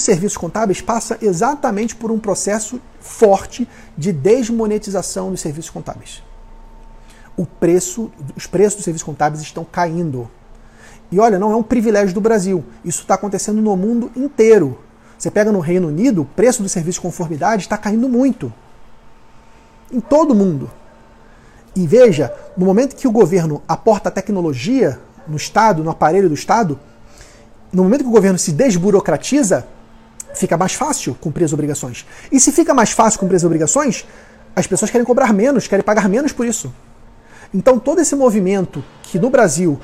os serviços contábeis passa exatamente por um processo forte de desmonetização dos serviços contábeis. O preço, os preços dos serviços contábeis estão caindo. E olha, não é um privilégio do Brasil. Isso está acontecendo no mundo inteiro. Você pega no Reino Unido, o preço do serviço de conformidade está caindo muito. Em todo o mundo. E veja, no momento que o governo aporta tecnologia no Estado, no aparelho do Estado, no momento que o governo se desburocratiza, fica mais fácil cumprir as obrigações. E se fica mais fácil cumprir as obrigações, as pessoas querem cobrar menos, querem pagar menos por isso. Então todo esse movimento que no Brasil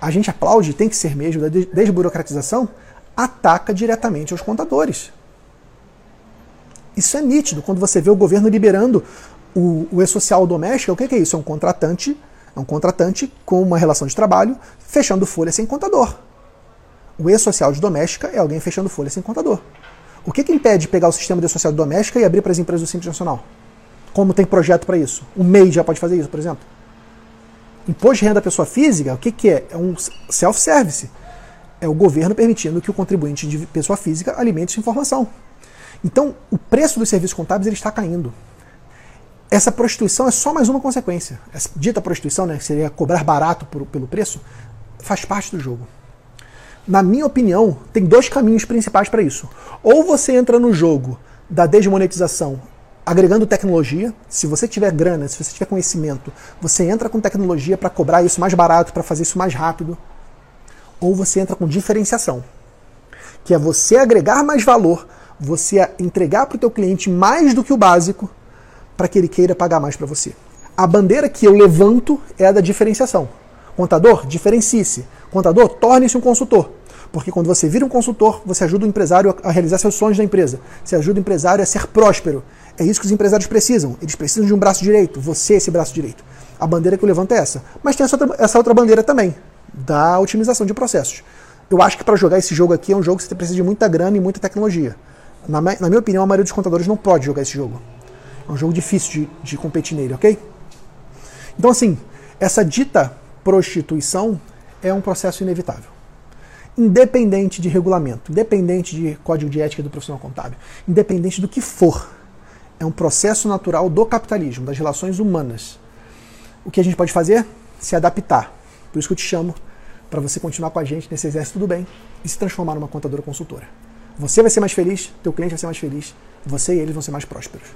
a gente aplaude, tem que ser mesmo, da desburocratização, ataca diretamente aos contadores. Isso é nítido quando você vê o governo liberando o, o e-social doméstico. O que é isso? É um contratante, é um contratante com uma relação de trabalho fechando folha sem contador. O e-social de doméstica é alguém fechando folha sem contador. O que, que impede pegar o sistema de social de doméstica e abrir para as empresas do Simples Nacional? Como tem projeto para isso? O MEI já pode fazer isso, por exemplo. Imposto de renda da pessoa física, o que, que é? É um self-service. É o governo permitindo que o contribuinte de pessoa física alimente sua informação. Então, o preço dos serviços contábeis ele está caindo. Essa prostituição é só mais uma consequência. Essa dita prostituição, né, que seria cobrar barato por, pelo preço, faz parte do jogo. Na minha opinião, tem dois caminhos principais para isso. Ou você entra no jogo da desmonetização agregando tecnologia. Se você tiver grana, se você tiver conhecimento, você entra com tecnologia para cobrar isso mais barato, para fazer isso mais rápido. Ou você entra com diferenciação, que é você agregar mais valor, você entregar para o teu cliente mais do que o básico, para que ele queira pagar mais para você. A bandeira que eu levanto é a da diferenciação. Contador, diferencie-se. Contador, torne-se um consultor. Porque quando você vira um consultor, você ajuda o empresário a realizar seus sonhos da empresa. Você ajuda o empresário a ser próspero. É isso que os empresários precisam. Eles precisam de um braço direito. Você é esse braço direito. A bandeira que eu levanto é essa. Mas tem essa outra, essa outra bandeira também, da otimização de processos. Eu acho que para jogar esse jogo aqui é um jogo que você precisa de muita grana e muita tecnologia. Na, na minha opinião, a maioria dos contadores não pode jogar esse jogo. É um jogo difícil de, de competir nele, ok? Então, assim, essa dita prostituição é um processo inevitável. Independente de regulamento, independente de código de ética do profissional contábil, independente do que for, é um processo natural do capitalismo, das relações humanas. O que a gente pode fazer? Se adaptar. Por isso que eu te chamo para você continuar com a gente nesse exército do bem e se transformar numa contadora consultora. Você vai ser mais feliz, teu cliente vai ser mais feliz, você e eles vão ser mais prósperos.